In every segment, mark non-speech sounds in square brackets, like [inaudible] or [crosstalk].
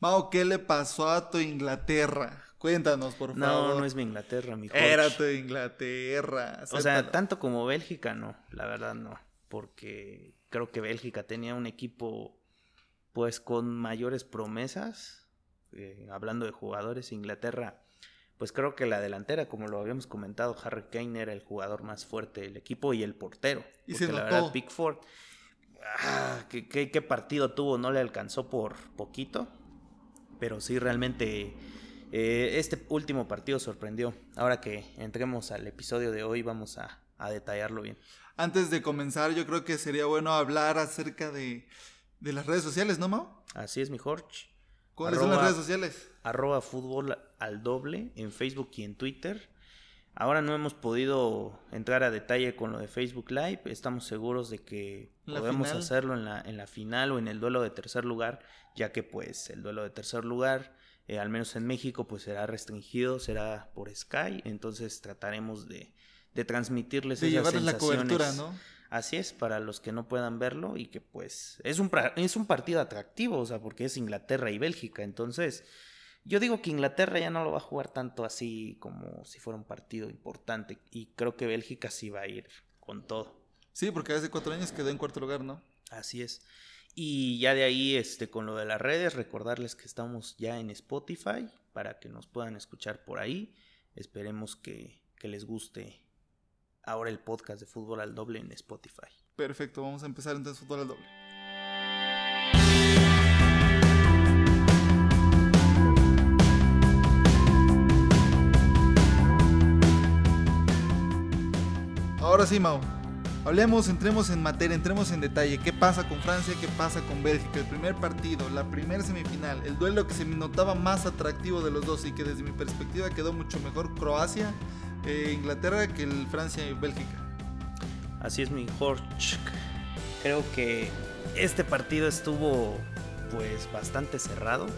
Mao, ¿qué le pasó a tu Inglaterra? Cuéntanos, por favor. No, no es mi Inglaterra, mi coach. Era tu Inglaterra. O sea, tanto como Bélgica, no, la verdad no. Porque creo que Bélgica tenía un equipo, pues, con mayores promesas. Eh, hablando de jugadores, Inglaterra, pues creo que la delantera, como lo habíamos comentado, Harry Kane era el jugador más fuerte del equipo y el portero. Y se la notó. verdad, Pickford, ah, ¿qué, qué, qué partido tuvo? No le alcanzó por poquito pero sí realmente eh, este último partido sorprendió. Ahora que entremos al episodio de hoy vamos a, a, detallarlo bien. Antes de comenzar yo creo que sería bueno hablar acerca de, de las redes sociales, ¿no, Mao? Así es, mi Jorge. ¿Cuáles arroba, son las redes sociales? Arroba fútbol al doble en Facebook y en Twitter. Ahora no hemos podido entrar a detalle con lo de Facebook Live. Estamos seguros de que ¿La podemos final? hacerlo en la, en la final o en el duelo de tercer lugar, ya que pues el duelo de tercer lugar, eh, al menos en México, pues será restringido, será por Sky. Entonces trataremos de, de transmitirles de esas la cobertura, ¿no? Así es, para los que no puedan verlo y que pues es un, es un partido atractivo, o sea, porque es Inglaterra y Bélgica. Entonces, yo digo que Inglaterra ya no lo va a jugar tanto así como si fuera un partido importante. Y creo que Bélgica sí va a ir con todo. Sí, porque hace cuatro años quedó en cuarto lugar, ¿no? Así es. Y ya de ahí, este, con lo de las redes, recordarles que estamos ya en Spotify para que nos puedan escuchar por ahí. Esperemos que, que les guste ahora el podcast de Fútbol al Doble en Spotify. Perfecto, vamos a empezar entonces Fútbol al Doble. Ahora sí, Mau. Hablemos, entremos en materia, entremos en detalle. ¿Qué pasa con Francia? ¿Qué pasa con Bélgica? El primer partido, la primera semifinal, el duelo que se me notaba más atractivo de los dos y que desde mi perspectiva quedó mucho mejor Croacia, eh, Inglaterra que el Francia y Bélgica. Así es, mi Jorge. Creo que este partido estuvo pues bastante cerrado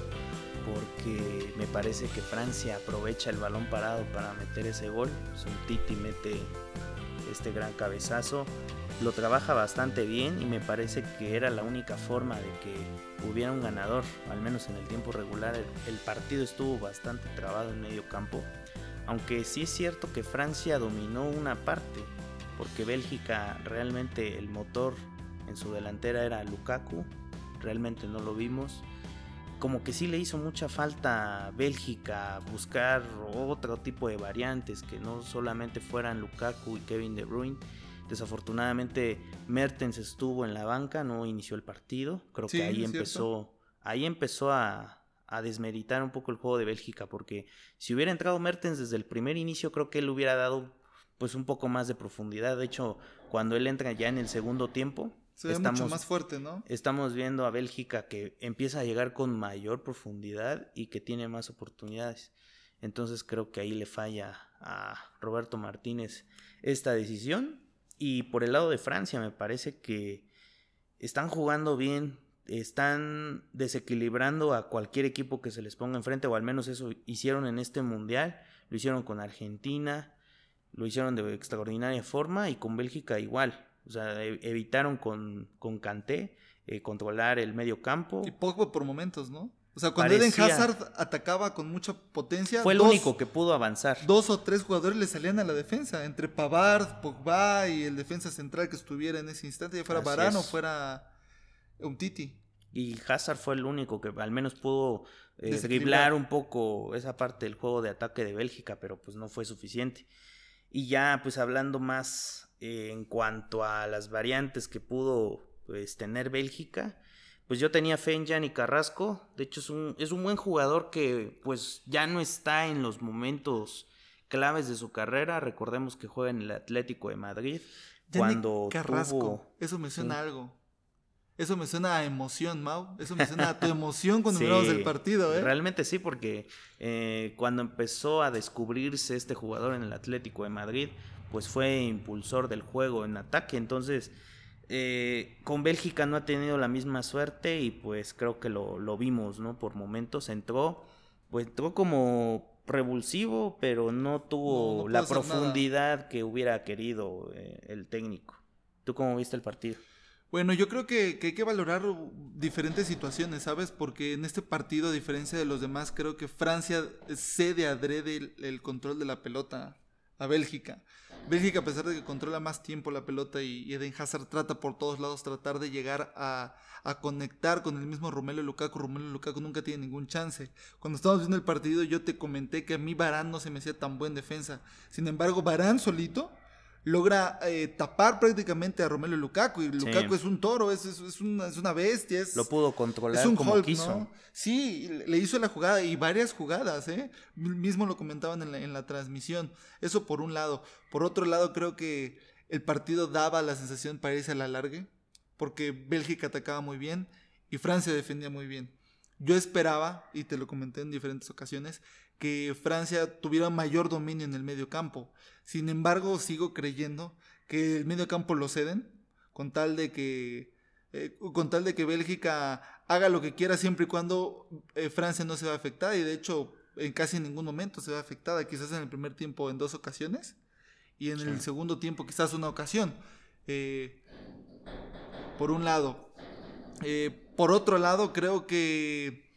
porque me parece que Francia aprovecha el balón parado para meter ese gol. Son Titi mete este gran cabezazo. Lo trabaja bastante bien y me parece que era la única forma de que hubiera un ganador, al menos en el tiempo regular. El, partido estuvo bastante trabado en medio campo, aunque sí es cierto que Francia dominó una parte, porque Bélgica realmente el motor en su delantera era Lukaku, realmente no lo vimos. Como que sí le hizo mucha falta a Bélgica buscar otro tipo de variantes que no solamente fueran Lukaku y Kevin De Bruyne. Desafortunadamente Mertens estuvo en la banca, no inició el partido. Creo Sí, que ahí empezó, ahí empezó a, a desmeritar un poco el juego de Bélgica, porque si hubiera entrado Mertens desde el primer inicio, creo que él hubiera dado pues un poco más de profundidad. De hecho, cuando él entra ya en el segundo tiempo, Se ve mucho más fuerte, ¿no? estamos viendo a Bélgica que empieza a llegar con mayor profundidad y que tiene más oportunidades. Entonces creo que ahí le falla a Roberto Martínez esta decisión. Y por el lado de Francia me parece que están jugando bien, están desequilibrando a cualquier equipo que se les ponga enfrente, o al menos eso hicieron en este mundial, lo hicieron con Argentina, lo hicieron de extraordinaria forma y con Bélgica igual. O sea, e- evitaron con, con Kanté eh, controlar el medio campo. Y Pogba por momentos, ¿no? O sea, cuando Parecía- Eden Hazard atacaba con mucha potencia, Fue el dos, único que pudo avanzar. dos o tres jugadores le salían a la defensa, entre Pavard, Pogba y el defensa central que estuviera en ese instante, ya fuera Varane o fuera Umtiti. Y Hazard fue el único que al menos pudo eh, driblar un poco esa parte del juego de ataque de Bélgica, pero pues no fue suficiente. Y ya pues hablando más eh, en cuanto a las variantes que pudo pues, tener Bélgica, pues yo tenía fe en Gianni Carrasco. De hecho es un, es un buen jugador que pues ya no está en los momentos claves de su carrera. Recordemos que juega en el Atlético de Madrid. Gianni cuando Carrasco, tuvo- eso me suena Sí. a algo. Eso me suena a emoción, Mau. Eso me suena a tu [laughs] emoción cuando Sí, miramos el partido, ¿eh? Realmente sí, porque eh, cuando empezó a descubrirse este jugador en el Atlético de Madrid, pues fue impulsor del juego en ataque. Entonces, eh, con Bélgica no ha tenido la misma suerte y pues creo que lo, lo vimos, ¿no? Por momentos entró, pues entró como revulsivo, pero no tuvo No, no la nada. profundidad que hubiera querido eh, el técnico. ¿Tú cómo viste el partido? Bueno, yo creo que, hay que valorar diferentes situaciones, ¿sabes? Porque en este partido, a diferencia de los demás, creo que Francia cede adrede el, control de la pelota a Bélgica. Bélgica, a pesar de que controla más tiempo la pelota y Eden Hazard trata por todos lados tratar de llegar a, conectar con el mismo Romelu Lukaku. Romelu Lukaku nunca tiene ningún chance. Cuando estábamos viendo el partido yo te comenté que a mí Barán no se me hacía tan buen defensa. Sin embargo, Barán solito logra eh, tapar prácticamente a Romelu Lukaku. Y Lukaku es un toro, es, es, una, es, una, bestia. Es, Lo pudo controlar un como quiso. Sí, le hizo la jugada y varias jugadas, ¿eh? Mismo lo comentaban en la, en la transmisión. Eso por un lado. Por otro lado, creo que el partido daba la sensación para irse a la larga, porque Bélgica atacaba muy bien y Francia defendía muy bien. Yo esperaba, y te lo comenté en diferentes ocasiones, que Francia tuviera mayor dominio en el medio campo. Sin embargo, sigo creyendo que el medio campo lo ceden con tal de que eh, con tal de que Bélgica haga lo que quiera siempre y cuando eh, Francia no se va afectada y de hecho en casi ningún momento se va afectada, quizás en el primer tiempo en dos ocasiones y en el segundo tiempo quizás una ocasión. Eh, por un lado. por otro lado, creo que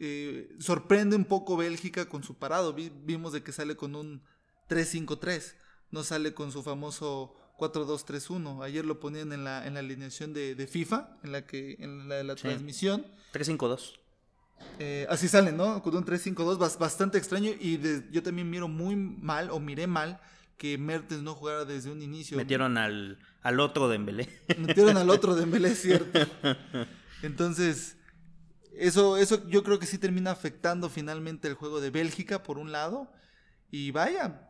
eh, sorprende un poco Bélgica con su parado. vimos de que sale con un 3-5-3, no sale con su famoso 4-2-3-1. Ayer lo ponían en la, en la alineación de, FIFA, en la que en la de la transmisión. 3-5-2. Eh, así sale, ¿no? Con un 3-5-2, bastante extraño. Y yo también miro muy mal, o miré mal, que Mertens no jugara desde un inicio. Metieron al, al otro Dembélé. Metieron al otro [laughs] Dembélé, cierto. Entonces, eso, eso yo creo que sí termina afectando finalmente el juego de Bélgica, por un lado. Y vaya,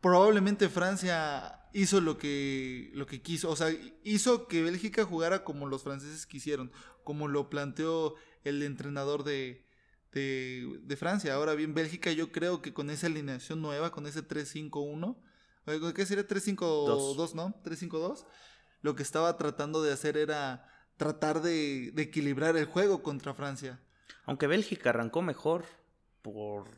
probablemente Francia hizo lo que, lo que quiso. O sea, hizo que Bélgica jugara como los franceses quisieron, como lo planteó el entrenador de, de, Francia. Ahora bien, Bélgica yo creo que con esa alineación nueva, con ese 3-5-1, ¿qué sería 3-5-2, no? 3-5-2. Lo que estaba tratando de hacer era tratar de, equilibrar el juego contra Francia. Aunque Bélgica arrancó mejor por,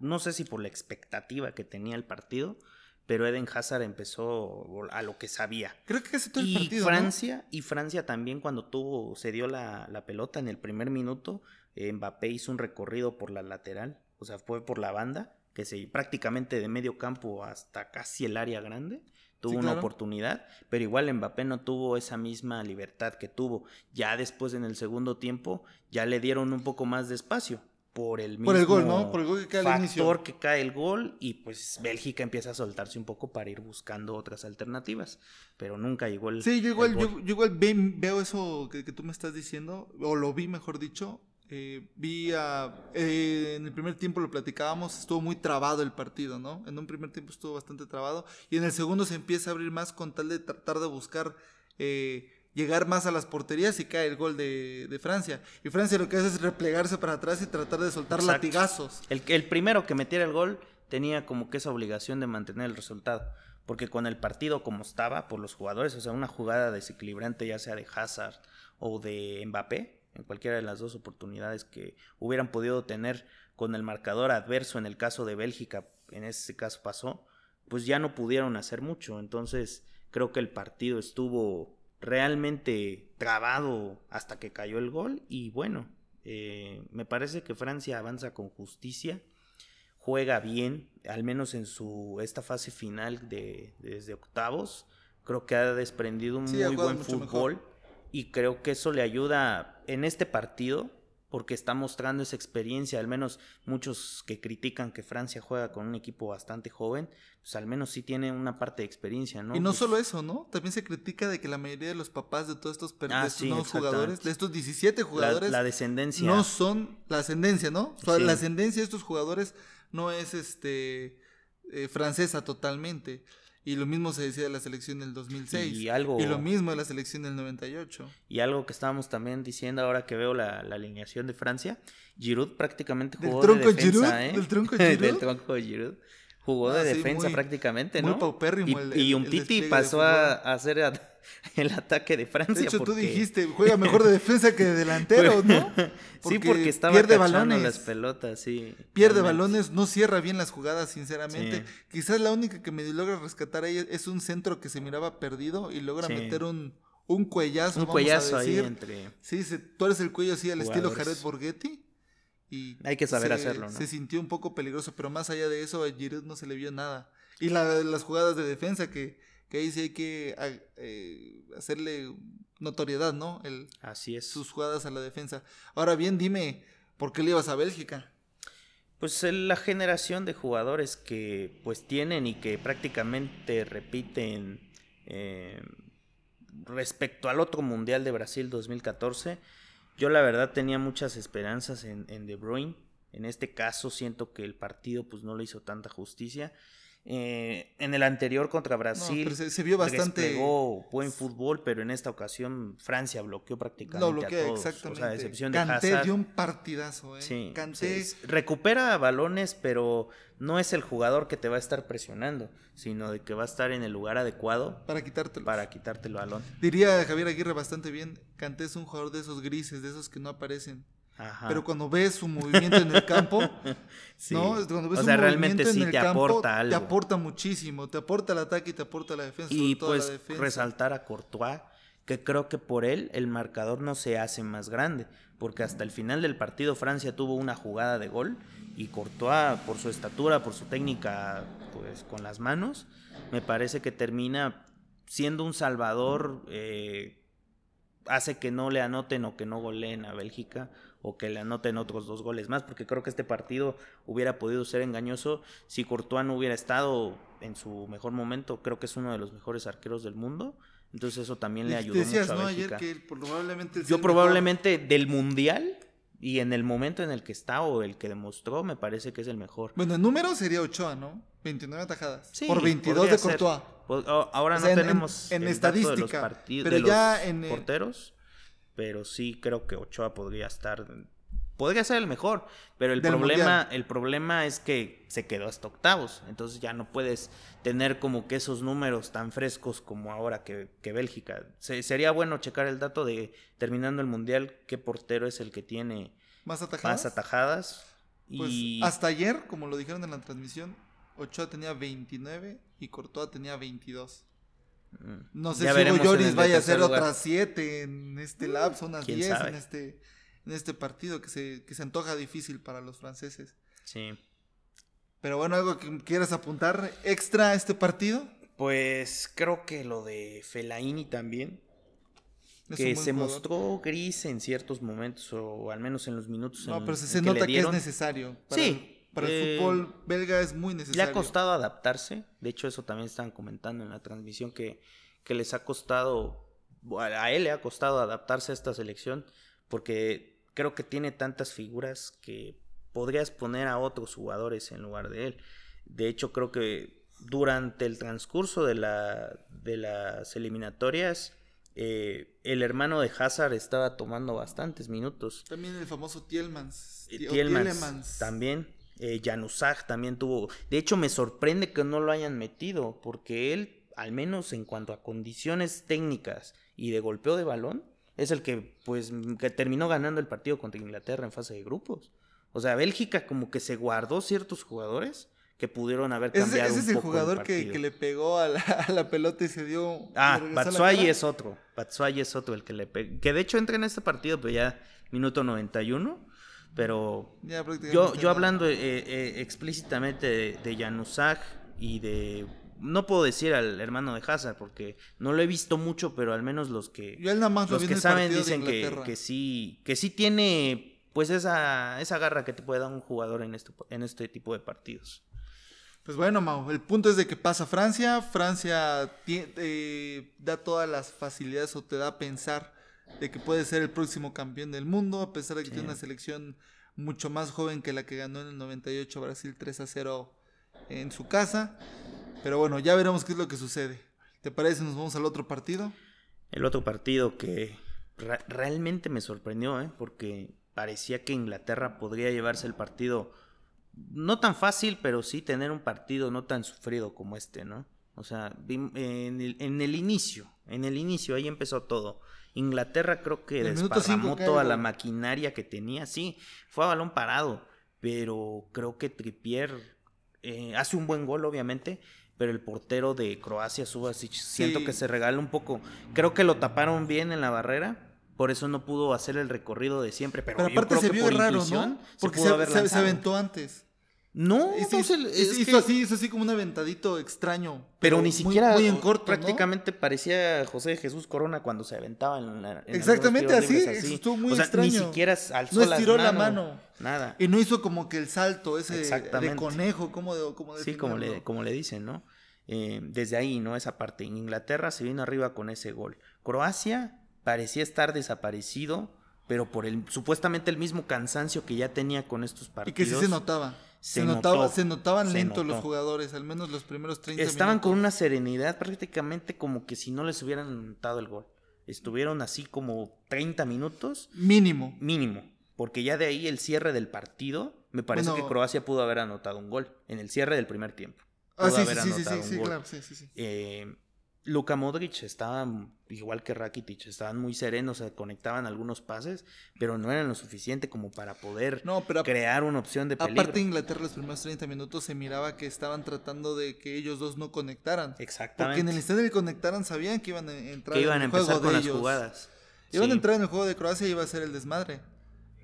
no sé si por la expectativa que tenía el partido, pero Eden Hazard empezó a lo que sabía. Creo que casi todo el partido. Francia, y Francia también cuando tuvo, se dio la, la pelota en el primer minuto, eh, Mbappé hizo un recorrido por la lateral, o sea, fue por la banda, que se prácticamente de medio campo hasta casi el área grande tuvo una oportunidad, pero igual Mbappé no tuvo esa misma libertad que tuvo. Ya después en el segundo tiempo ya le dieron un poco más de espacio por el mismo por el gol, ¿no? Por el gol que cae inicio. que cae el gol y pues Bélgica empieza a soltarse un poco para ir buscando otras alternativas, pero nunca llegó el Sí, yo igual, yo, igual veo eso que, que, tú me estás diciendo, o lo vi mejor dicho, eh, vi eh, en el primer tiempo lo platicábamos, estuvo muy trabado el partido, ¿no? En un primer tiempo estuvo bastante trabado y en el segundo se empieza a abrir más con tal de tratar de buscar eh, llegar más a las porterías y cae el gol de, Francia. Y Francia lo que hace es replegarse para atrás y tratar de soltar latigazos. El, el primero que metiera el gol tenía como que esa obligación de mantener el resultado. Porque con el partido como estaba, por los jugadores, o sea, una jugada desequilibrante ya sea de Hazard o de Mbappé, en cualquiera de las dos oportunidades que hubieran podido tener con el marcador adverso en el caso de Bélgica, en ese caso pasó, pues ya no pudieron hacer mucho. Entonces creo que el partido estuvo realmente trabado hasta que cayó el gol y bueno, eh, me parece que Francia avanza con justicia, juega bien, al menos en su esta fase final de desde octavos, creo que ha desprendido un muy buen fútbol y creo que eso le ayuda en este partido porque está mostrando esa experiencia, al menos muchos que critican que Francia juega con un equipo bastante joven, pues al menos sí tiene una parte de experiencia, ¿no? Y no pues solo eso, ¿no? También se critica de que la mayoría de los papás de todos estos, ah, nuevos jugadores, de estos 17 jugadores, la, descendencia no son la ascendencia, ¿no? O sea, la ascendencia de estos jugadores no es este eh, francesa totalmente. Y lo mismo se decía de la selección del 2006. Y, algo, y lo mismo de la selección del 98. Y algo que estábamos también diciendo ahora que veo la, alineación de Francia. Giroud prácticamente jugó de defensa, Giroud? ¿eh? ¿Del tronco [laughs] Giroud? Del tronco Giroud. Jugó de ah, defensa prácticamente, ¿no? Muy paupérrimo y, un Titi pasó a, hacer [laughs] el ataque de Francia. De hecho, tú dijiste, juega mejor de defensa que de delantero, [laughs] ¿no? [laughs] sí, porque estaba pierde balones. las pelotas, sí. Pierde balones, no cierra bien las jugadas, sinceramente. Quizás la única que me logra rescatar ahí es un centro que se miraba perdido y logra meter un, un cuellazo. Un vamos cuellazo a ahí entre. Sí, se tuerce el cuello así al estilo. Jared Borghetti. Y Hay que saber se- hacerlo, ¿no? Se sintió un poco peligroso, pero más allá de eso, a Giroud no se le vio nada. Y la- las jugadas de defensa, que, que ahí sí hay que eh, hacerle notoriedad, ¿no? El, Así es. sus jugadas a la defensa. Ahora bien, dime, ¿por qué le ibas a Bélgica? Pues el- la generación de jugadores que pues tienen y que prácticamente repiten eh, respecto al otro Mundial de Brasil 2014, yo la verdad tenía muchas esperanzas en, en De Bruyne. En este caso siento que el partido pues no le hizo tanta justicia. Eh, en el anterior contra No, Brasil pero se, se vio bastante. desplegó buen fútbol, pero en esta ocasión Francia bloqueó prácticamente Lo bloquea, a todos. exactamente. O sea, a excepción de Kanté Hazard. dio un partidazo, ¿eh? Sí, Kanté, sí, recupera balones, pero no es el jugador que te va a estar presionando, sino de que va a estar en el lugar adecuado para quitártelo. para quitarte el balón. Diría Javier Aguirre bastante bien, Kanté es un jugador de esos grises, de esos que no aparecen. Ajá. Pero cuando ves su movimiento en el campo, [laughs] Sí. ¿no? Cuando ves o su sea, realmente movimiento en sí te campo, aporta algo. Te aporta muchísimo, te aporta el ataque y te aporta la defensa. y pues la defensa. resaltar a Courtois, que creo que por él el marcador no se hace más grande, porque hasta el final del partido Francia tuvo una jugada de gol y Courtois por su estatura, por su técnica pues con las manos, me parece que termina siendo un salvador, eh, hace que no le anoten o que no goleen a Bélgica o que le anoten otros dos goles más, porque creo que este partido hubiera podido ser engañoso si Courtois no hubiera estado en su mejor momento, creo que es uno de los mejores arqueros del mundo, entonces eso también le ayudó Decías, mucho a ¿no? Bélgica. Ayer que probablemente... es Yo el probablemente del mundial y en el momento en el que está o el que demostró, me parece que es el mejor. Bueno, en número sería Ochoa, ¿no? 29 atajadas. Sí, por 22 podría de. Courtois. Oh, ahora O sea, en- no en- tenemos en el de los estadística, partidos pero de ya los en, porteros, pero sí creo que Ochoa podría estar podría ser el mejor, pero el Del problema Mundial. el problema es que se quedó hasta octavos, entonces ya no puedes tener como que esos números tan frescos como ahora que, que Bélgica. Se- sería bueno checar el dato de terminando el mundial qué portero es el que tiene Más atajadas. más atajadas Pues y hasta ayer, como lo dijeron en la transmisión, Ochoa tenía 29 y Courtois tenía 22. Mm. No sé Ya si Hugo Lloris vaya a hacer lugar. otras 7 en este lapso, unas 10 sabe. en este, en este partido que se, que se antoja difícil para los franceses. Sí. Pero bueno, algo que quieras apuntar extra a este partido. Pues creo que lo de Fellaini también, Es que se jugador. mostró gris en ciertos momentos, o al menos en los minutos No, en, pero se, en se que nota le que es necesario. Para Sí, para el eh, fútbol belga es muy Le necesario. ha costado adaptarse, de hecho eso también estaban comentando en la transmisión, que, que les ha costado, a él le ha costado adaptarse a esta selección, porque creo que tiene tantas figuras que podrías poner a otros jugadores en lugar de él. De hecho, creo que durante el transcurso de, la, de las eliminatorias, eh, el hermano de Hazard estaba tomando bastantes minutos. También el famoso Tielmans. Eh, Tielemans Tielemans. también. Eh, Januzaj también tuvo. De hecho, me sorprende que no lo hayan metido, porque él, al menos en cuanto a condiciones técnicas y de golpeo de balón, es el que, pues, que terminó ganando el partido contra Inglaterra en fase de grupos. O sea, Bélgica como que se guardó ciertos jugadores que pudieron haber Ese, cambiado ese un es el poco jugador que, partido. que le pegó a la, [laughs] a la pelota y se dio. Ah, cara. es otro. Batshuayi es otro el que le pega. Que de hecho entra en este partido, pero ya minuto 91. Pero Ya yo, yo hablando eh, eh, explícitamente de, de Januzaj y de... No puedo decir al hermano de Hazard porque no lo he visto mucho, pero al menos los que, Yo él nada más lo los que saben dicen que, que sí que sí tiene pues esa, esa garra que te puede dar un jugador en este, en este tipo de partidos. Pues bueno, Mau, el punto es de que pasa Francia. Francia eh, da todas las facilidades o te da a pensar de que puede ser el próximo campeón del mundo, a pesar de que Sí. tiene una selección mucho más joven que la que ganó en el 98 Brasil 3 a 0 en su casa. Pero bueno, ya veremos qué es lo que sucede. ¿Te parece? Nos vamos al otro partido. El otro partido que realmente me sorprendió, ¿eh? porque parecía que Inglaterra podría llevarse el partido no tan fácil, pero sí tener un partido no tan sufrido como este, ¿no? O sea, en el, en el inicio, en el inicio, ahí empezó todo. Inglaterra creo que el desparramó toda la maquinaria que tenía, sí, fue a balón parado, pero creo que Trippier eh, hace un buen gol, obviamente, pero el portero de Croacia, Subasic, siento que se regala un poco. Creo que lo taparon bien en la barrera. Por eso no pudo hacer el recorrido de siempre. Pero, aparte se vio raro, ¿no? Porque se, se aventó antes. No, es, no es, hizo, así, así como un aventadito extraño. Pero, ni siquiera. Muy, en corto. Prácticamente parecía José Jesús Corona cuando se aventaba en la. Exactamente así, estuvo muy extraño. Ni siquiera alzó No estiró la mano. Nada. Y no hizo como que el salto ese de conejo, como de, como Sí, como le, como le dicen, ¿no? Eh, desde ahí, ¿no? Esa parte. Inglaterra se vino arriba con ese gol. Croacia parecía estar desaparecido, pero por el supuestamente el mismo cansancio que ya tenía con estos partidos. Y que sí se notaba. Se, notaba, se notaban lentos los jugadores, al menos los primeros 30 Estaban con una serenidad prácticamente como que si no les hubieran anotado el gol. Estuvieron así como 30 minutos. Mínimo. Mínimo. Porque ya de ahí el cierre del partido, me parece que Croacia pudo haber anotado un gol en el cierre del primer tiempo. ah, sí, sí, sí, sí, claro, sí, sí, sí. Eh, Luka Modric estaba igual que Rakitic, estaban muy serenos, se conectaban algunos pases, pero no eran lo suficiente como para poder crear una opción de peligro. Aparte Inglaterra los primeros 30 minutos se miraba que estaban tratando de que ellos dos no conectaran. Exactamente. Porque en el instante de conectaran sabían que iban a entrar que iban en el a empezar con las jugadas. Iban a entrar en el juego de Croacia y iba a ser el desmadre.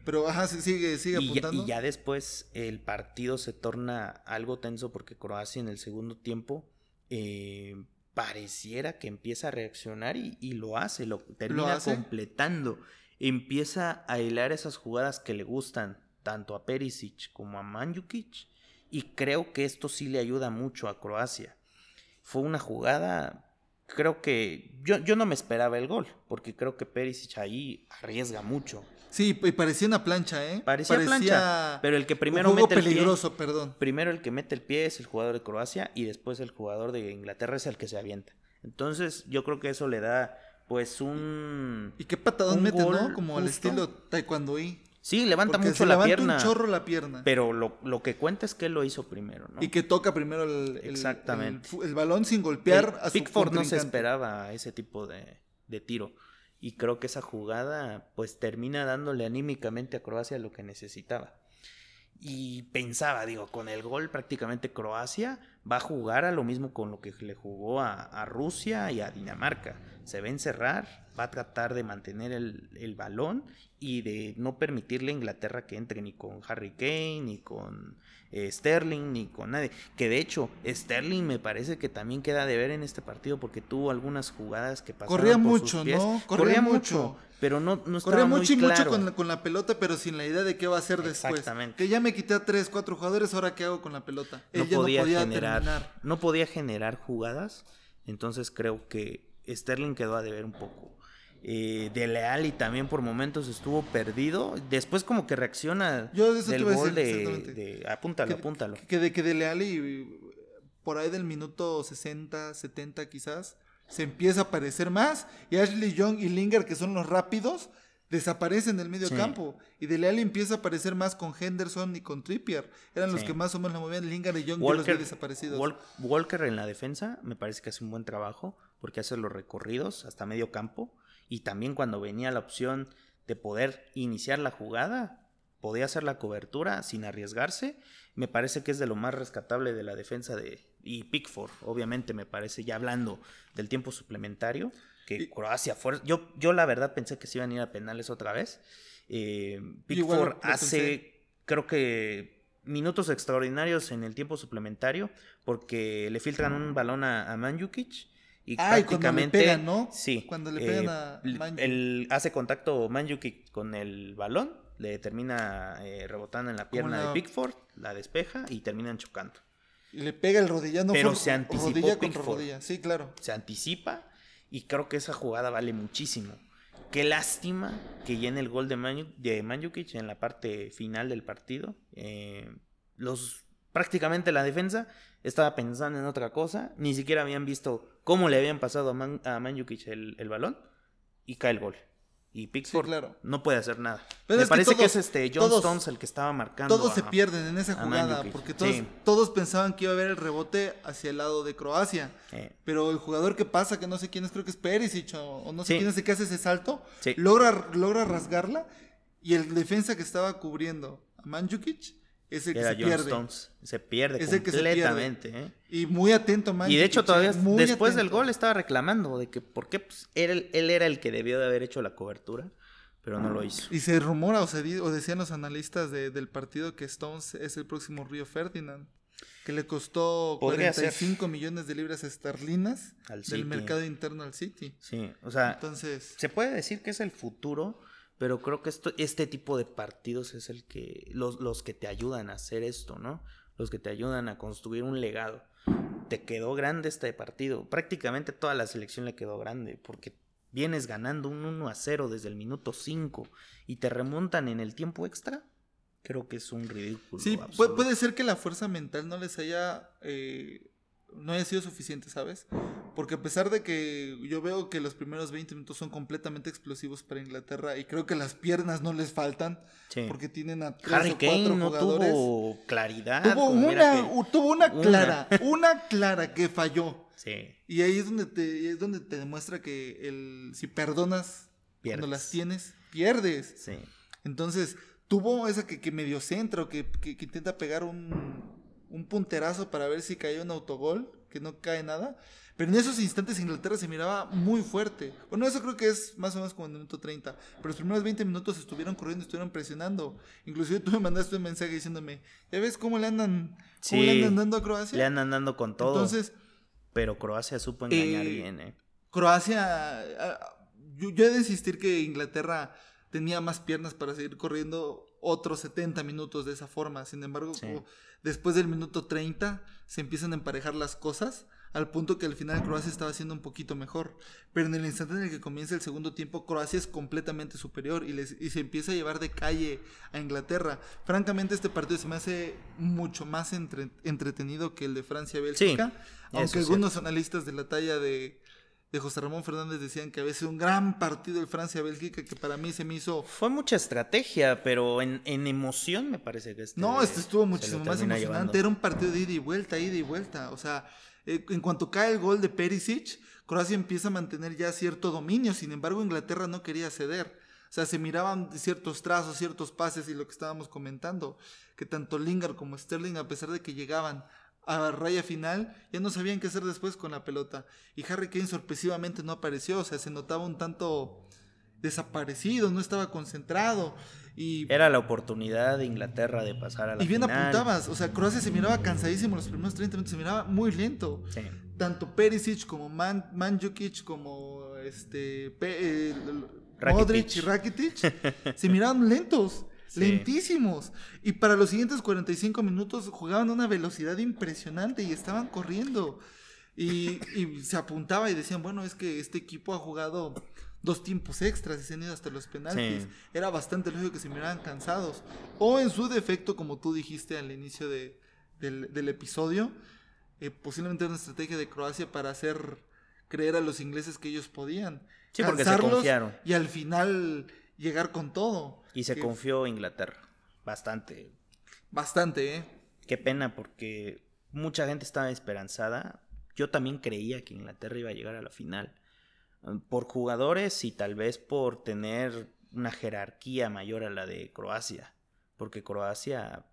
Pero ajá, sigue, sigue apuntando. y ya después el partido se torna algo tenso porque Croacia en el segundo tiempo eh, pareciera que empieza a reaccionar y, lo hace, lo termina completando. Empieza a hilar esas jugadas que le gustan tanto a Perisic como a Manjukic y creo que esto sí le ayuda mucho a Croacia. Fue una jugada, creo que yo, yo no me esperaba el gol, porque creo que Perisic ahí arriesga mucho. Sí, y parecía una plancha, ¿eh? Parecía, plancha. Pero el que primero mete el peligroso, perdón. Primero el que mete el pie es el jugador de Croacia y después el jugador de Inglaterra es el que se avienta. Entonces, yo creo que eso le da, pues, un. ¿Y qué patadón mete, no? Como al estilo taekwondoí. Sí, levanta mucho la pierna. un chorro la pierna. Pero lo, lo, que cuenta es que él lo hizo primero, ¿no? Y que toca primero el, Exactamente. el, balón sin golpear a su Pickford no se esperaba ese tipo de, de tiro y creo que esa jugada pues termina dándole anímicamente a Croacia lo que necesitaba. Y pensaba, digo, con el gol prácticamente Croacia va a jugar a lo mismo con lo que le jugó a, Rusia y a Dinamarca. Se va a encerrar, va a tratar de mantener el, el, balón y de no permitirle a Inglaterra que entre ni con Harry Kane, ni con eh, Sterling ni con nadie. Que de hecho, Sterling me parece que también queda de ver en este partido porque tuvo algunas jugadas que pasaron. Corría mucho, ¿no? Corría, mucho, Pero no, no estaba Corría mucho y mucho con la, con la, pelota, pero sin la idea de qué va a hacer después. Exactamente. Que ya me quité a tres, cuatro jugadores, ahora qué hago con la pelota. no podía, generar, no podía generar jugadas. Entonces creo que Sterling quedó a deber un poco eh, de Leal y también por momentos estuvo perdido. Después como que reacciona Yo del gol de, Apúntalo, apúntalo. Que de, que de Leal y por ahí del minuto 60, 70 quizás, se empieza a aparecer más. Y Ashley Young y Linger, que son los rápidos, desaparecen del medio campo. Y de Leal empieza a aparecer más con Henderson y con Trippier. Eran los que más o menos la movían. Linger y Young Walker, los desaparecidos. Walker en la defensa me parece que hace un buen trabajo porque hace los recorridos hasta medio campo y también cuando venía la opción de poder iniciar la jugada, podía hacer la cobertura sin arriesgarse. Me parece que es de lo más rescatable de la defensa de y Pickford, obviamente me parece ya hablando del tiempo suplementario que Croacia fue yo yo la verdad pensé que se iban a ir a penales otra vez. Eh, Pickford hace creo que minutos extraordinarios en el tiempo suplementario porque le filtran un balón a, a Manjukic y prácticamente. Cuando le ¿no? Sí. Cuando le pegan a Manjukic. El, hace contacto Manjukic con el balón, le termina eh, rebotando en la pierna de Pickford, la despeja y terminan chocando. Y le pega el rodillando Pero se anticipó rodilla. Sí, claro. Se anticipa y creo que esa jugada vale muchísimo. Qué lástima que ya en el gol de, Manjukic, en la parte final del partido, eh, los prácticamente la defensa estaba pensando en otra cosa, ni siquiera habían visto cómo le habían pasado a, Man, Manjukic el, balón y cae el gol. Y Pickford no puede hacer nada. Me parece que, es este John Stones el que estaba marcando. Todos se pierden en esa jugada porque todos, todos, pensaban que iba a haber el rebote hacia el lado de Croacia. Pero el jugador que pasa, que no sé quién es, creo que es Perisic o, no sé quién es el que hace ese salto, logra, logra rasgarla y el defensa que estaba cubriendo a Manjukic es el que se pierde. Stones. Se pierde Es el que se pierde. completamente. ¿eh? Y muy atento, man. Y de hecho todavía muy después del gol estaba reclamando de que por qué pues, él, él era el que debió de haber hecho la cobertura, pero no lo hizo. Y se rumora o, se di- o decían los analistas de- del partido que Stones es el próximo Río Ferdinand. Que le costó Podría ser. 45 millones de libras esterlinas Al del mercado interno al City. Sí, o sea, Entonces, se puede decir que es el futuro, pero creo que esto, este tipo de partidos es el que los, los que te ayudan a hacer esto, ¿no? Los que te ayudan a construir un legado. Te quedó grande este partido. Prácticamente toda la selección le quedó grande porque vienes ganando un 1 a 0 desde el minuto 5 y te remontan en el tiempo extra. Creo que es un ridículo. sí, absoluto. puede ser que la fuerza mental no les haya... eh, no haya sido suficiente, ¿sabes? Porque a pesar de que yo veo que los primeros 20 minutos son completamente explosivos para Inglaterra y creo que las piernas no les faltan Sí. porque tienen a tres Harry o cuatro Kane no jugadores. tuvo claridad. Tuvo una, que- tuvo una clara, una clara que falló. Sí, Y ahí es donde te, es donde te demuestra que el, si perdonas Pierdes. cuando las tienes, pierdes. sí. Entonces, tuvo esa que, que medio centro, que, que- que intenta pegar un, un punterazo para ver si cae un autogol, que no cae nada. Pero en esos instantes Inglaterra se miraba muy fuerte. Bueno, eso creo que es más o menos como en el minuto 30. Pero los primeros 20 minutos estuvieron corriendo, estuvieron presionando. Inclusive tú me mandaste un mensaje diciéndome, ¿ya ves cómo le andan, cómo le Sí, andan dando a Croacia? Le andan dando con todo. Entonces, pero Croacia supo engañar Eh, bien, ¿eh? Croacia, ah, yo, yo he de insistir que Inglaterra tenía más piernas para seguir corriendo otros 70 minutos de esa forma. Sin embargo, Sí. como después del minuto 30 se empiezan a emparejar las cosas al punto que al final Croacia estaba haciendo un poquito mejor. Pero en el instante en el que comienza el segundo tiempo, Croacia es completamente superior y, les- y se empieza a llevar de calle a Inglaterra. Francamente, este partido se me hace mucho más entre- entretenido que el de Francia-Bélgica. aunque algunos analistas de la talla de, de José Ramón Fernández decían que había sido un gran partido el Francia-Bélgica que para mí se me hizo... Fue mucha estrategia, pero en, en emoción me parece que este. No, este estuvo muchísimo más emocionante. llevando. Era un partido de ida y vuelta, ida y vuelta. O sea, eh, en cuanto cae el gol de Perisic, Croacia empieza a mantener ya cierto dominio. Sin embargo, Inglaterra no quería ceder. O sea, se miraban ciertos trazos, ciertos pases y lo que estábamos comentando. Que tanto Lingard como Sterling, a pesar de que llegaban a raya final, ya no sabían qué hacer después con la pelota. Y Harry Kane sorpresivamente no apareció. O sea, se notaba un tanto desaparecido, no estaba concentrado. Y Era la oportunidad de Inglaterra de pasar a la y bien final. apuntabas, o sea, Croacia se miraba cansadísimo los primeros 30 minutos, se miraba muy lento. Sí. Tanto Perisic como Man, Mandzukic como este Pe- eh. Modric y Rakitic [laughs] se miraban lentos, Sí. lentísimos. Y para los siguientes 45 minutos jugaban a una velocidad impresionante y estaban corriendo. Y, y se apuntaba y decían, bueno, es que este equipo ha jugado dos tiempos extras y se han ido hasta los penaltis. Sí. Era bastante lógico que se miraban cansados. O en su defecto, como tú dijiste al inicio de- del, del episodio, eh, posiblemente una estrategia de Croacia para hacer creer a los ingleses que ellos podían. Sí, porque se cansarlos confiaron. Y al final llegar con todo. Y se Que- confió Inglaterra. Bastante. Bastante, ¿eh? Qué pena porque mucha gente estaba esperanzada. Yo también creía que Inglaterra iba a llegar a la final. Eh, Por jugadores y tal vez por tener una jerarquía mayor a la de Croacia. Porque Croacia,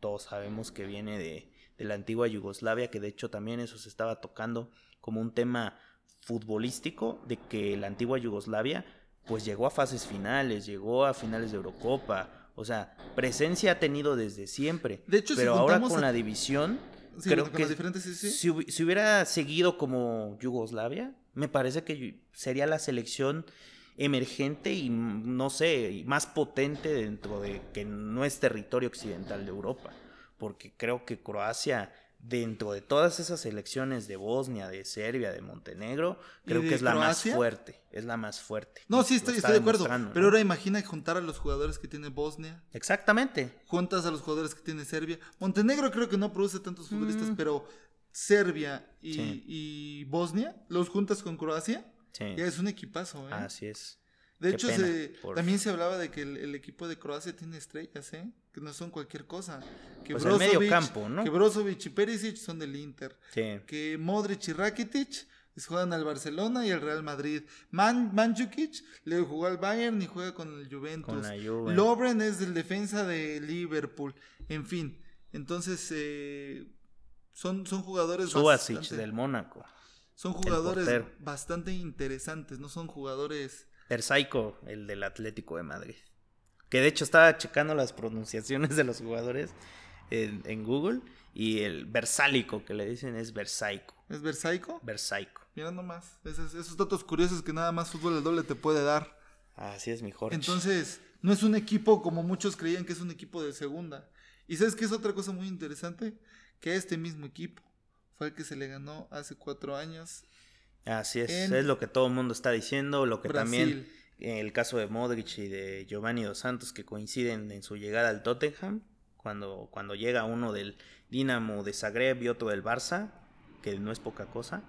todos sabemos que viene de, de la antigua Yugoslavia, que de hecho también eso se estaba tocando como un tema futbolístico, de que la antigua Yugoslavia pues llegó a fases finales, llegó a finales de Eurocopa. O sea, presencia ha tenido desde siempre. De hecho, si pero ahora con a- la división, Sí, creo que diferentes, sí, sí. si, si hubiera seguido como Yugoslavia, me parece que sería la selección emergente y mm, no sé, más potente dentro de que no es territorio occidental de Europa, porque creo que Croacia dentro de todas esas selecciones de Bosnia, de Serbia, de Montenegro, ¿Y creo de que es la más fuerte, es la más fuerte. No, sí, estoy, de acuerdo. Pero ahora imagina juntar a los jugadores que tiene Bosnia, Exactamente. juntas a los jugadores que tiene Serbia. Montenegro creo que no produce tantos futbolistas, Mm. pero Serbia y, Sí. y Bosnia, los juntas con Croacia, Sí. ya es un equipazo, ¿eh? Así es. De qué hecho, se- por- también se hablaba de que el, el equipo de Croacia tiene estrellas, ¿eh? Que no son cualquier cosa. Que Pues el medio Brozovic- campo, ¿no? Que Brozovic y Perisic son del Inter. Sí. Que Modric y Rakitic juegan al Barcelona y al Real Madrid. Man, Mandzukic le jugó al Bayern y juega con el Juventus. Con la Juve. Lobren es el defensa de Liverpool. En fin, entonces eh, son, son jugadores bastante- del Mónaco. son jugadores bastante interesantes, no son jugadores Persaico, el del Atlético de Madrid. Que de hecho estaba checando las pronunciaciones de los jugadores en, en Google. Y el Versálico que le dicen es Versaico. ¿Es Versaico? Versaico. Mira nomás, esos, esos datos curiosos que nada más fútbol al doble te puede dar. Así es mi Jorge. Entonces, no es un equipo como muchos creían que es un equipo de segunda. ¿Y sabes qué es otra cosa muy interesante? Que este mismo equipo fue el que se le ganó hace cuatro años. Así es. en Es lo que todo el mundo está diciendo. Lo que también en el caso de Modric y de Giovanni Dos Santos que coinciden en su llegada al Tottenham. Cuando, cuando llega uno del Dinamo de Zagreb y otro del Barça. Que no es poca cosa.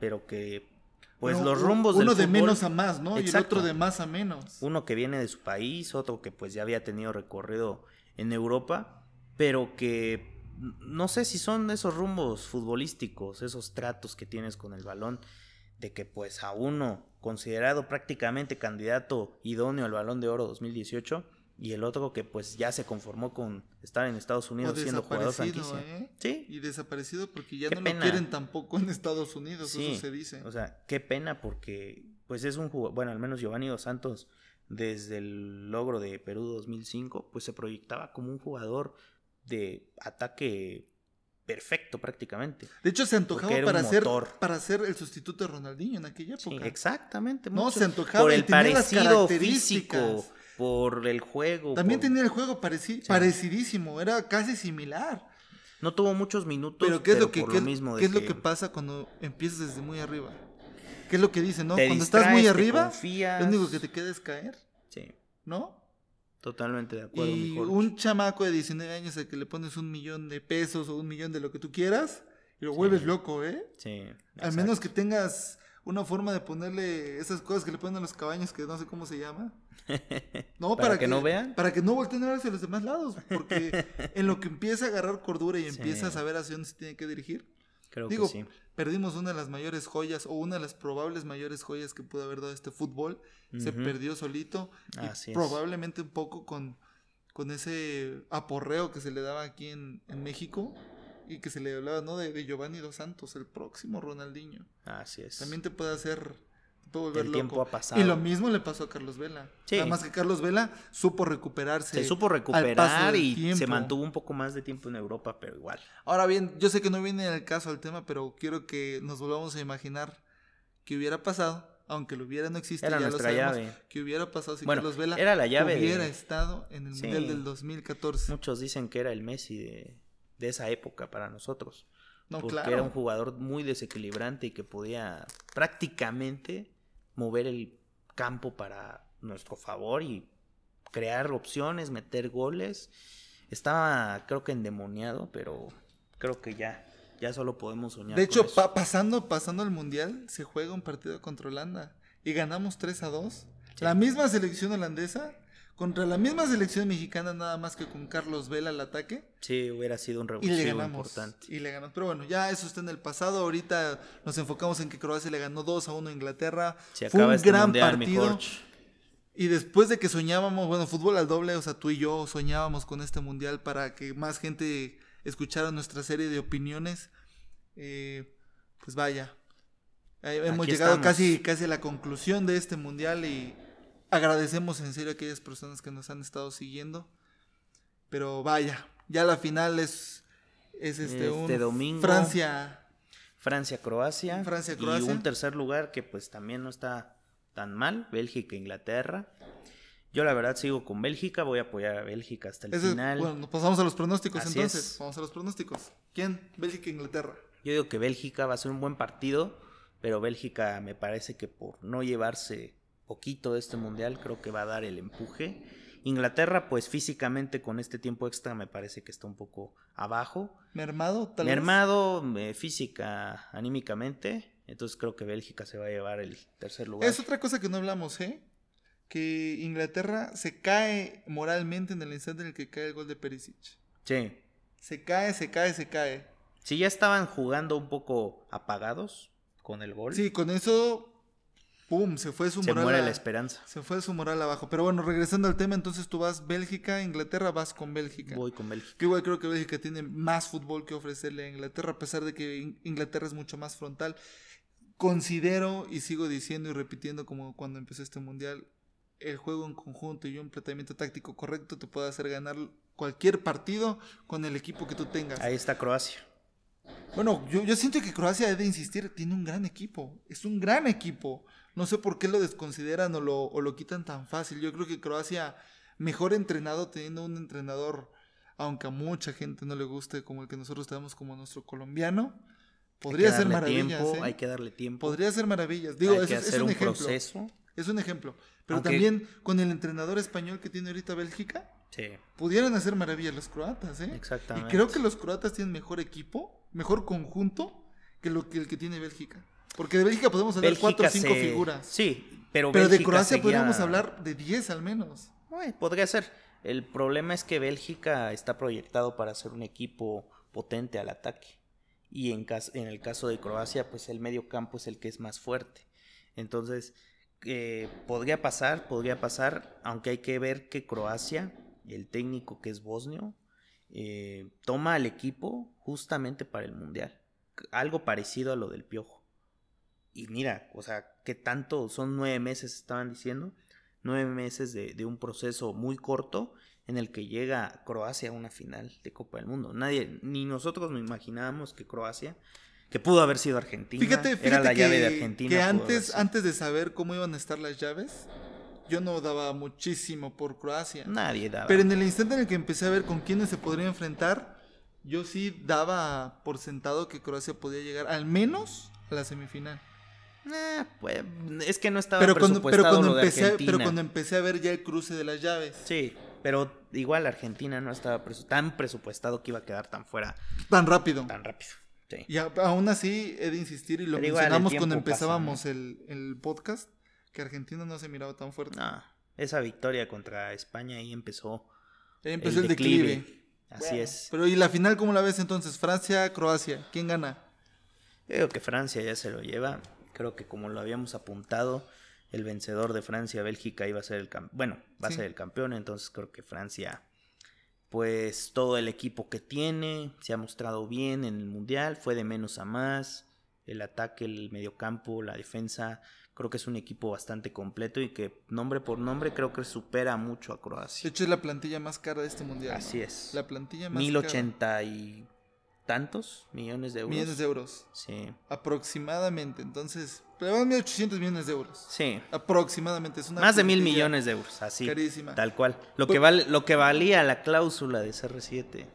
Pero que pues los rumbos Uno del de fútbol- menos a más, ¿no? Y el Exacto. otro de más a menos. uno que viene de su país, otro que pues ya había tenido recorrido en Europa, pero que no sé si son esos rumbos futbolísticos, esos tratos que tienes con el balón, de que pues a uno considerado prácticamente candidato idóneo al balón de oro 2018 y el otro que pues ya se conformó con estar en Estados O Unidos siendo jugador franquicia. ¿eh? Sí, Y desaparecido porque ya Qué no pena. lo quieren tampoco en Estados Unidos, Sí, eso se dice. O sea, qué pena porque pues es un jugador, bueno, al menos Giovanni Dos Santos desde el logro de Perú 2005, pues se proyectaba como un jugador de ataque perfecto prácticamente. de hecho, se antojaba para ser, para ser el sustituto de Ronaldinho en aquella Sí, época. exactamente. No, mucho. se antojaba por el parecido físico, por el juego. También por- tenía el juego pareci- parecidísimo, era casi similar. No tuvo muchos minutos, Pero ¿qué es lo que, qué lo mismo qué es lo que pasa cuando empiezas desde muy arriba? ¿Qué es lo que dicen, no? te Cuando estás muy arriba, confías. lo único que te queda es caer, Sí, ¿no? Totalmente de acuerdo. Y mi un chamaco de 19 años al que le pones un millón de pesos o un millón de lo que tú quieras y lo vuelves loco, ¿eh? Sí, Al menos que tengas una forma de ponerle esas cosas que le ponen a los caballos que no sé cómo se llama. [laughs] No, ¿Para que no vean? Para que no volteen a ver hacia los demás lados. Porque [laughs] en lo que empieza a agarrar cordura y Sí. empieza a saber hacia dónde se tiene que dirigir, Creo Digo, que sí. perdimos una de las mayores joyas o una de las probables mayores joyas que pudo haber dado este fútbol. Se perdió solito. y Así es. probablemente un poco con, con ese aporreo que se le daba aquí en, en México y que se le hablaba ¿no? de, de Giovanni Dos Santos, el próximo Ronaldinho. Así es. También te puede hacer, puede volver El loco. tiempo ha pasado. Y lo mismo le pasó a Carlos Vela. Sí. Nada más que Carlos Vela supo recuperarse. se supo al recuperar y se tiempo. mantuvo un poco más de tiempo en Europa, pero igual. Ahora bien, yo sé que no viene el caso al tema, pero quiero que nos volvamos a imaginar qué hubiera pasado, aunque lo hubiera no existe, Era ya lo nuestra sabemos, llave. qué hubiera pasado si Bueno, Carlos Vela era la llave de- hubiera estado en el Sí. Mundial del 2014. Muchos dicen que era el Messi de, de esa época para nosotros. no, porque claro. era un jugador muy desequilibrante y que podía prácticamente mover el campo para nuestro favor y crear opciones, meter goles. Estaba, creo que endemoniado, pero creo que ya, ya solo podemos soñar. De hecho, pa- pasando, pasando el Mundial, se juega un partido contra Holanda y ganamos 3 a 2. Sí. La misma selección holandesa contra la misma selección mexicana, nada más que con Carlos Vela al ataque. sí, hubiera sido un Y le revulsivo ganamos. importante. Y le ganamos. Pero bueno, ya eso está en el pasado. Ahorita nos enfocamos en que Croacia le ganó 2 a 1 a Inglaterra. Se Fue acaba un este gran mundial, partido. Y después de que soñábamos, bueno, fútbol al doble, o sea, tú y yo soñábamos con este mundial para que más gente escuchara nuestra serie de opiniones. eh, pues vaya, eh, hemos Aquí llegado estamos. casi, casi a la conclusión de este mundial y agradecemos en serio a aquellas personas que nos han estado siguiendo. Pero vaya, ya la final es, es este, Este un domingo. Francia. Francia-Croacia. Francia-Croacia. Y un tercer lugar que pues también no está tan mal, Bélgica-Inglaterra. Yo la verdad sigo con Bélgica, voy a apoyar a Bélgica hasta el Ese es- final. bueno, nos pasamos a los pronósticos Así entonces. es. Vamos a los pronósticos. ¿Quién? Bélgica Inglaterra. Yo digo que Bélgica va a ser un buen partido, pero Bélgica me parece que por no llevarse poquito de este mundial, creo que va a dar el empuje. Inglaterra, pues físicamente con este tiempo extra me parece que está un poco abajo. Mermado, tal vez. Mermado eh, física, anímicamente. Entonces creo que Bélgica se va a llevar el tercer lugar. Es otra cosa que no hablamos, ¿eh? Que Inglaterra se cae moralmente en el instante en el que cae el gol de Perisic. Sí. Se cae, se cae, se cae. Si ya estaban jugando un poco apagados, con el gol. Sí, con eso, pum, se fue su se moral. muere a- la esperanza. Se fue su moral abajo. Pero bueno, regresando al tema, entonces tú vas Bélgica, Inglaterra, vas con Bélgica. Voy con Bélgica. Que igual creo que Bélgica tiene más fútbol que ofrecerle a Inglaterra, a pesar de que In- Inglaterra es mucho más frontal. Considero y sigo diciendo y repitiendo como cuando empezó este mundial, el juego en conjunto y un planteamiento táctico correcto te puede hacer ganar cualquier partido con el equipo que tú tengas. Ahí está Croacia. Bueno, yo, yo siento que Croacia debe insistir, tiene un gran equipo, es un gran equipo. No sé por qué lo desconsideran o lo, o lo quitan tan fácil. Yo creo que Croacia, mejor entrenado, teniendo un entrenador, aunque a mucha gente no le guste como el que nosotros tenemos como nuestro colombiano, podría ser maravillas. tiempo, ¿eh? Hay que darle tiempo. Podría ser maravillas. Digo, hay es, que es hacer un, un, ejemplo. proceso. Es un ejemplo. Pero Aunque- también con el entrenador español que tiene ahorita Bélgica, Sí, pudieran hacer maravillas los croatas, ¿eh? exactamente. Y creo que los croatas tienen mejor equipo, mejor conjunto que lo que el que tiene Bélgica. Porque de Bélgica podemos hablar Bélgica cuatro o cinco se- figuras. Sí, pero, pero de Croacia seguía- podríamos hablar de 10 al menos. Podría ser. El problema es que Bélgica está proyectado para ser un equipo potente al ataque. Y en, en el caso de Croacia, pues el medio campo es el que es más fuerte. Entonces, eh, podría pasar, podría pasar, aunque hay que ver que Croacia, el técnico que es bosnio, eh, toma al equipo justamente para el Mundial. Algo parecido a lo del Piojo. Y mira, o sea, que tanto son nueve meses, estaban diciendo, nueve meses de, de un proceso muy corto en el que llega Croacia a una final de Copa del Mundo. Nadie, ni nosotros nos imaginábamos que Croacia, que pudo haber sido Argentina, Fíjate, era fíjate la que, llave de Argentina. que antes, antes de saber cómo iban a estar las llaves, yo no daba muchísimo por Croacia. Nadie daba. Pero en el instante en el que empecé a ver con quiénes se podría enfrentar, yo sí daba por sentado que Croacia podía llegar al menos a la semifinal. Eh, pues, es que no estaba Pero cuando, pero, presupuestado cuando lo de empecé, Argentina. pero cuando empecé a ver ya el cruce de las llaves, Sí, pero igual Argentina no estaba presu- tan presupuestado que iba a quedar tan fuera tan rápido. tan rápido. Sí. Y aún así he de insistir y lo Pero mencionamos cuando pasa, empezábamos el, el podcast, que Argentina no se miraba tan fuerte. No, esa victoria contra España ahí empezó Ahí empezó el, el declive. declive. Así Bueno, es. Pero ¿y la final cómo la ves entonces? Francia, Croacia, ¿quién gana? Yo Creo que Francia ya se lo lleva. Creo que como lo habíamos apuntado, el vencedor de Francia, Bélgica, iba a ser el campeón. Bueno, va Sí. a ser el campeón. Entonces creo que Francia, pues todo el equipo que tiene, se ha mostrado bien en el Mundial. Fue de menos a más. El ataque, el mediocampo, la defensa. Creo que es un equipo bastante completo y que nombre por nombre creo que supera mucho a De Croacia. hecho es la plantilla más cara de este mundial. ¿no? Así es. La plantilla más Mil cara. ochenta y tantos millones de euros. millones de euros. Sí. Aproximadamente. Entonces, pero van 1.800 millones de euros. Sí. Aproximadamente. Es una Más de mil millones de euros, así. Carísima. Tal cual. Lo Pues- que, vale, lo que valía la cláusula de CR7.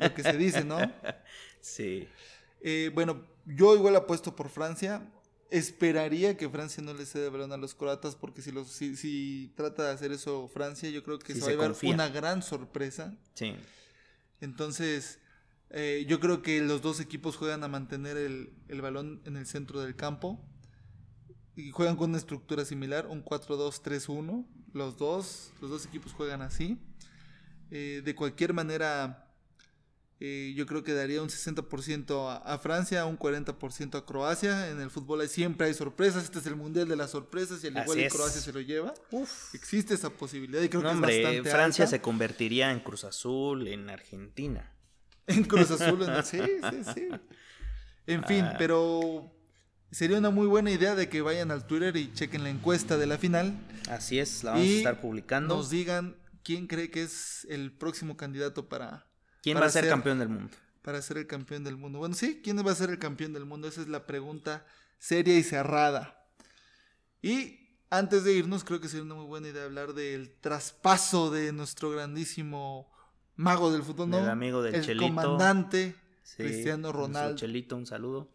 Lo que se dice, ¿no? [laughs] Sí. Eh, bueno, yo igual apuesto por Francia. Esperaría que Francia no le ceda el balón a los croatas porque si, los, si, si trata de hacer eso Francia, yo creo que Sí se va a llevar confía. una gran sorpresa. Sí. Entonces, eh, yo creo que los dos equipos juegan a mantener el, el balón en el centro del campo. Y juegan con una estructura similar, un 4-2-3-1. Los dos, los dos equipos juegan así. Eh, de cualquier manera, eh, yo creo que daría un 60% a, a Francia, un 40% a Croacia. En el fútbol hay- siempre hay sorpresas. Este es el mundial de las sorpresas y al igual es. Croacia se lo lleva. Uf. Existe esa posibilidad y creo No, que hombre, es bastante Francia alta. se convertiría en Cruz Azul en Argentina. [laughs] En Cruz Azul, en- [laughs] sí, sí, sí. En fin, Ah. pero sería una muy buena idea de que vayan al Twitter y chequen la encuesta de la final. Así es, la vamos y a estar publicando. Nos digan quién cree que es el próximo candidato para, ¿Quién va a ser ser- campeón del mundo? para ser el campeón del mundo. Bueno, sí, ¿quién va a ser el campeón del mundo? Esa es la pregunta seria y cerrada. Y antes de irnos, creo que sería una muy buena idea hablar del traspaso de nuestro grandísimo mago del fútbol, ¿no? Del amigo del el Chelito. comandante Sí, Cristiano Ronaldo. Chelito, un saludo.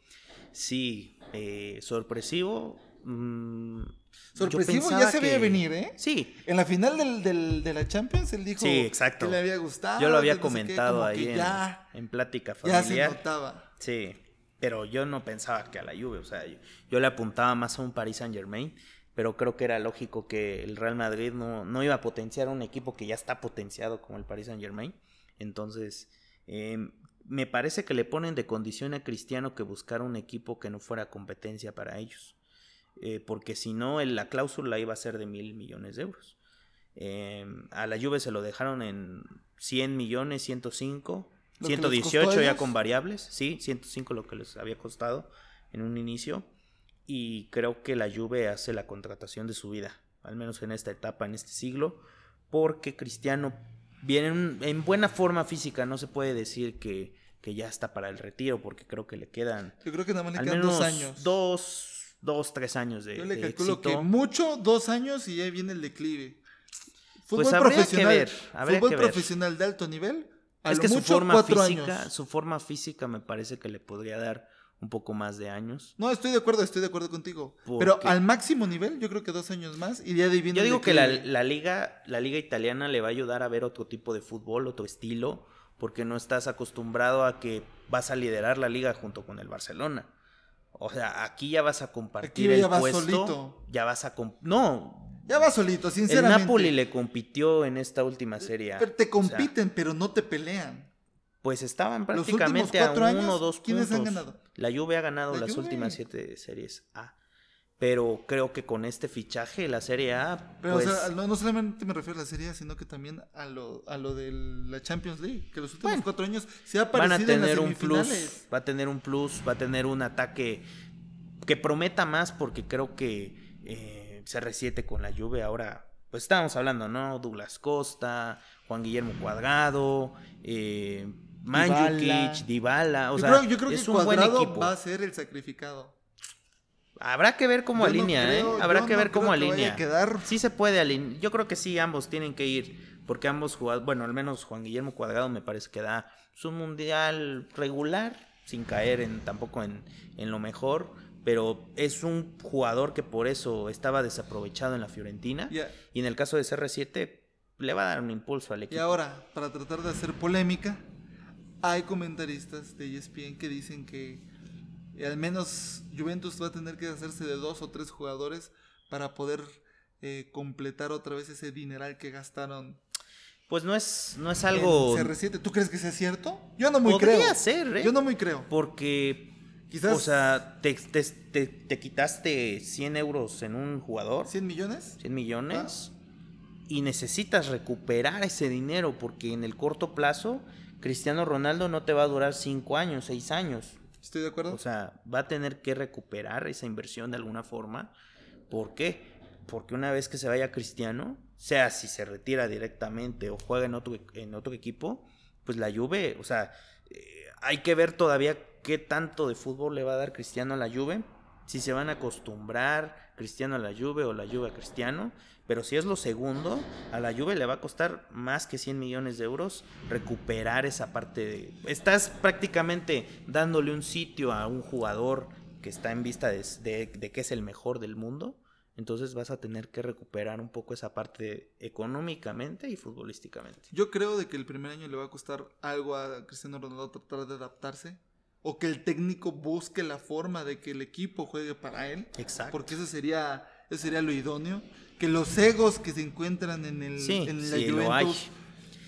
Sí, eh, sorpresivo. Mm, yo Sorpresivo, ya se veía que- venir, ¿eh? Sí, En la final del, del- de la Champions, él dijo Sí, exacto. que le había gustado. yo lo había que no sé qué, comentado ahí en, plática ya se notaba. Sí, pero yo no pensaba que a la Juve, o sea, yo, yo le apuntaba más a un Paris Saint Germain, pero creo que era lógico que el Real Madrid no, no iba a potenciar un equipo que ya está potenciado como el Paris Saint Germain. Entonces, eh, me parece que le ponen de condición a Cristiano que buscar un equipo que no fuera competencia para ellos. Eh, porque si no, la cláusula iba a ser de mil millones de euros. Eh, a la Juve se lo dejaron en 100 millones, 105, 118 ya con variables, sí, 105 lo que les había costado en un inicio. Y creo que la Juve hace la contratación de su vida, al menos en esta etapa, en este siglo, porque Cristiano viene en buena forma física, no se puede decir que, que ya está para el retiro, porque creo que le quedan. Yo creo que nada más le quedan dos años. Dos, dos, tres años de. Yo le calculo que mucho, dos años y ya viene el declive. Fútbol pues profesional. fútbol profesional de alto nivel. es que su forma física, su forma física me parece que le podría dar un poco más de años. No, estoy de acuerdo, estoy de acuerdo contigo. Pero al máximo nivel, yo creo que dos años más y ya Yo digo que la, liga, la liga italiana le va a ayudar a ver otro tipo de fútbol, otro estilo, porque no estás acostumbrado a que vas a liderar la liga junto con el Barcelona. O sea, aquí ya vas a compartir aquí ya el vas puesto. Solito. Ya vas a no. Ya vas solito, sinceramente. El Napoli le compitió en esta última serie. Pero te compiten, pero no te pelean pues estaban prácticamente a uno o dos ¿quiénes han ganado? La Juve ha ganado las últimas siete series A. Pero creo que con este fichaje, la Serie A. Pero, o sea, pues no, solamente me refiero a la Serie A, sino que también a lo, a lo de la Champions League. Que los últimos cuatro años se ha parecido van a tener un plus. Va a tener un plus, va a tener un ataque que prometa más, porque creo que eh, CR7 con la Juve ahora. Pues estábamos hablando, ¿no? Douglas Costa, Juan Guillermo Cuadrado, eh, Manjukic, Dybala, o sea, yo creo, es que un buen equipo. va a ser el sacrificado. Habrá que ver cómo alinea, ¿eh? Habrá que ver cómo alinea. Sí se puede alinear. Yo creo que sí, ambos tienen que ir. Porque ambos jugadores, bueno, al menos Juan Guillermo Cuadrado me parece que da su mundial regular, sin caer en tampoco en, en lo mejor. Pero es un jugador que por eso estaba desaprovechado en la Fiorentina. Y en el caso de CR7, le va a dar un impulso al equipo. Y ahora, para tratar de hacer polémica, hay comentaristas de ESPN que dicen que al menos Juventus va a tener que hacerse de dos o tres jugadores para poder eh, completar otra vez ese dineral que gastaron. Pues no es, no es algo. CR7. ¿Tú crees que sea cierto? Yo no muy creo. ser, ¿eh? Yo no muy creo. Porque. Quizás. O sea, te, te, quitaste 100 euros en un jugador. ¿100 millones? 100 millones. Ah. Y necesitas recuperar ese dinero porque en el corto plazo Cristiano Ronaldo no te va a durar cinco años, seis años. Estoy de acuerdo. O sea, va a tener que recuperar esa inversión de alguna forma. ¿Por qué? Porque una vez que se vaya Cristiano, sea si se retira directamente o juega en otro, en otro equipo, pues la Juve, o sea, eh, hay que ver todavía qué tanto de fútbol le va a dar Cristiano a la Juve. Si se van a acostumbrar Cristiano a la Juve o la Juve a Cristiano. Pero si es lo segundo, a la Juve le va a costar más que 100 millones de euros recuperar esa parte de... Estás prácticamente dándole un sitio a un jugador que está en vista de, que es el mejor del mundo. Entonces vas a tener que recuperar un poco esa parte económicamente y futbolísticamente. Yo creo de que el primer año le va a costar algo a Cristiano Ronaldo tratar de adaptarse o que el técnico busque la forma de que el equipo juegue para él. Exacto. Porque eso sería, eso sería lo idóneo que los egos que se encuentran en el en la Juventus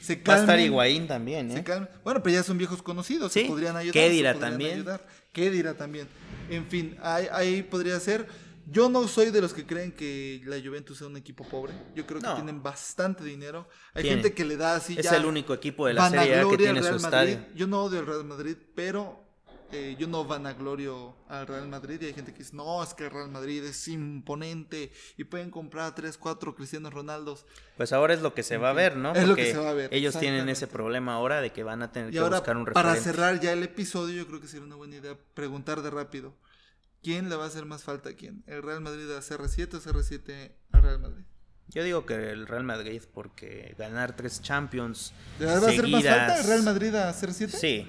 se calmen. Va a estar Higuaín también, ¿eh? Bueno, pero ya son viejos conocidos, ¿Sí? podrían ayudar. ¿Qué dirá también? ¿Qué dirá también? En fin, ahí, podría ser. Yo no soy de los que creen que la Juventus sea un equipo pobre. Yo creo que tienen bastante dinero. Hay gente que le da así es el único equipo de la Serie A que tiene su estadio. Yo no odio el Real Madrid, pero eh, yo no vanaglorio al Real Madrid y hay gente que dice, no, es que el Real Madrid es imponente y pueden comprar 3, 4 Cristianos Ronaldos. Pues ahora es lo que se va a ver, ¿no? Es lo que se va a ver. Ellos tienen ese problema ahora de que van a tener que buscar un referente. Para cerrar ya el episodio, yo creo que sería una buena idea preguntar de rápido. ¿Quién le va a hacer más falta a quién? ¿El Real Madrid a CR7 o CR7 al Real Madrid? Yo digo que el Real Madrid porque ganar tres Champions ¿Le va a hacer más falta el Real Madrid a CR7? Sí,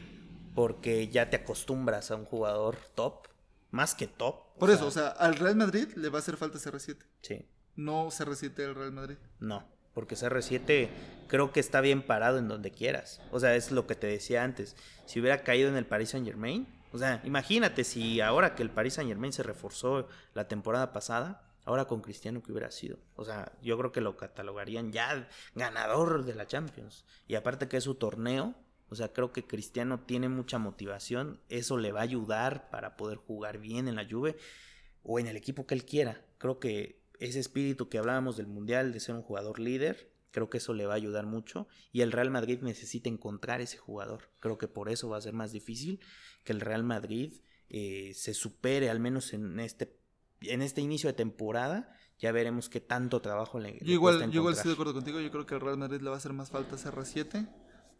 porque ya te acostumbras a un jugador top, más que top. Por eso, o sea, al Real Madrid le va a hacer falta CR7. Sí. No CR7 al Real Madrid. No, porque CR7 creo que está bien parado en donde quieras. O sea, es lo que te decía antes. Si hubiera caído en el Paris Saint Germain, o sea, imagínate si ahora que el Paris Saint Germain se reforzó la temporada pasada, ahora con Cristiano que hubiera sido. O sea, yo creo que lo catalogarían ya ganador de la Champions. Y aparte que es su torneo, O sea, creo que Cristiano tiene mucha motivación, eso le va a ayudar para poder jugar bien en la Juve o en el equipo que él quiera. Creo que ese espíritu que hablábamos del Mundial, de ser un jugador líder, creo que eso le va a ayudar mucho y el Real Madrid necesita encontrar ese jugador. Creo que por eso va a ser más difícil que el Real Madrid eh, se supere, al menos en este, en este inicio de temporada. Ya veremos qué tanto trabajo le, yo igual, Yo igual estoy de acuerdo contigo. Yo creo que al Real Madrid le va a hacer más falta CR7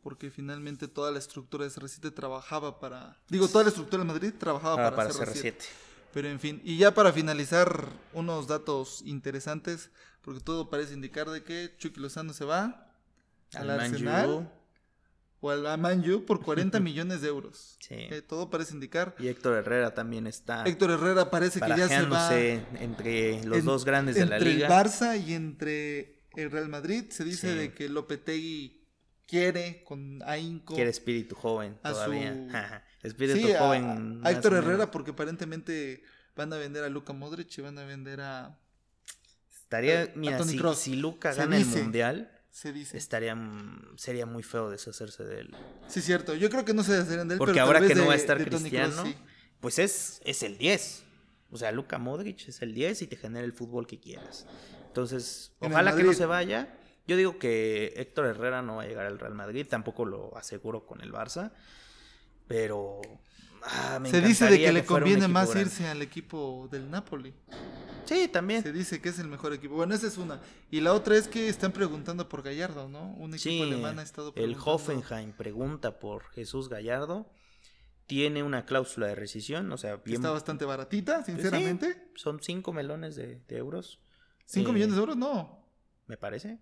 porque finalmente toda la estructura de CR7 trabajaba para... Digo, toda la estructura de Madrid trabajaba ah, para, CR7. Pero en fin, y ya para finalizar, unos datos interesantes, porque todo parece indicar de que Chucky Lozano se va al, Arsenal o al Manju por 40 [laughs] millones de euros. Sí. Eh, todo parece indicar. Y Héctor Herrera también está. Héctor Herrera parece que ya se va. entre los dos grandes de la liga. Entre el Barça y entre el Real Madrid. Se dice de que Lopetegui quiere con ahínco. Quiere espíritu joven todavía. [laughs] espíritu joven. A, Héctor Herrera porque aparentemente van a vender a Luca Modric y van a vender a... Estaría, mira, si, si, Luca gana el mundial, se dice. Estaría, sería muy feo deshacerse de él. Sí, cierto. Yo creo que no se deshacerían de él. Porque ahora que no va a estar Cristiano, pues es, es el 10. O sea, Luca Modric es el 10 y te genera el fútbol que quieras. Entonces, ojalá que no se vaya. Yo digo que Héctor Herrera no va a llegar al Real Madrid, tampoco lo aseguro con el Barça, pero ah, se dice de que, le conviene más irse al equipo del Napoli. Sí, también. Se dice que es el mejor equipo. Bueno, esa es una. Y la otra es que están preguntando por Gallardo, ¿no? Un equipo alemán ha estado El Hoffenheim pregunta por Jesús Gallardo. Tiene una cláusula de rescisión, o sea, Está bastante baratita, sinceramente. son 5 melones de, euros. ¿5 eh, millones de euros? No. Me parece.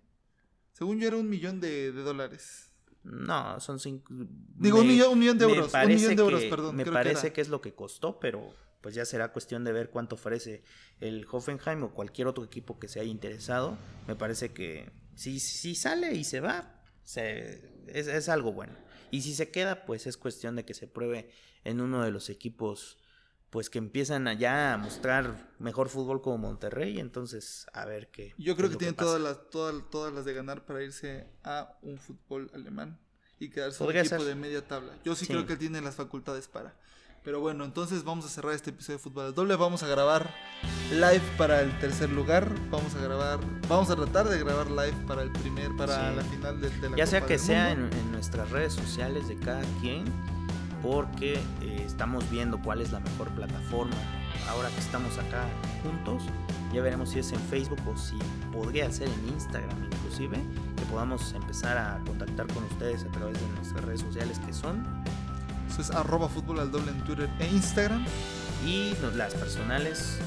Según yo era un millón de, dólares. No, son cinco. Digo, un, millón, un millón de euros. Un millón de euros, perdón. Me parece que, es lo que costó, pero pues ya será cuestión de ver cuánto ofrece el Hoffenheim o cualquier otro equipo que se haya interesado. Me parece que si, si sale y se va, se, es, es, algo bueno. Y si se queda, pues es cuestión de que se pruebe en uno de los equipos pues que empiezan allá a mostrar mejor fútbol como Monterrey, entonces a ver qué. Yo creo que tiene todas las, todas, todas las de ganar para irse a un fútbol alemán y quedarse en un equipo de media tabla. Yo sí, creo que él tiene las facultades para. Pero bueno, entonces vamos a cerrar este episodio de Fútbol Doble. Vamos a grabar live para el tercer lugar. Vamos a grabar, vamos a tratar de grabar live para el primer, para la final de, de la Ya sea que sea en, en nuestras redes sociales de cada quien porque eh, estamos viendo cuál es la mejor plataforma. Ahora que estamos acá juntos, ya veremos si es en Facebook o si podría ser en Instagram inclusive, que podamos empezar a contactar con ustedes a través de nuestras redes sociales que son. Eso es arroba fútbol al doble en Twitter e Instagram. Y las personales.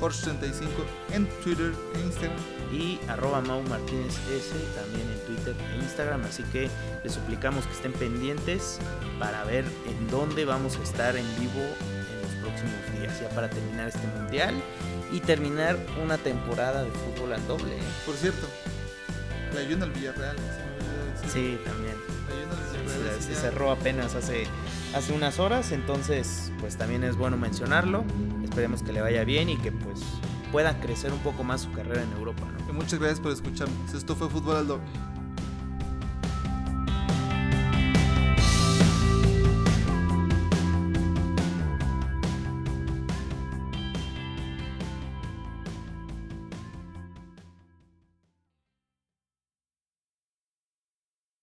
Porsche35 en Twitter e Instagram y arroba Mau Martínez S también en Twitter e Instagram. Así que les suplicamos que estén pendientes para ver en dónde vamos a estar en vivo en los próximos días, ya para terminar este mundial y terminar una temporada de fútbol al doble. Por cierto, la ayuda al Villarreal. Sí, también. Se, cerró apenas hace, hace unas horas, entonces pues también es bueno mencionarlo. Esperemos que le vaya bien y que pues pueda crecer un poco más su carrera en Europa. muchas gracias por escucharnos. Esto fue Fútbol al Doble.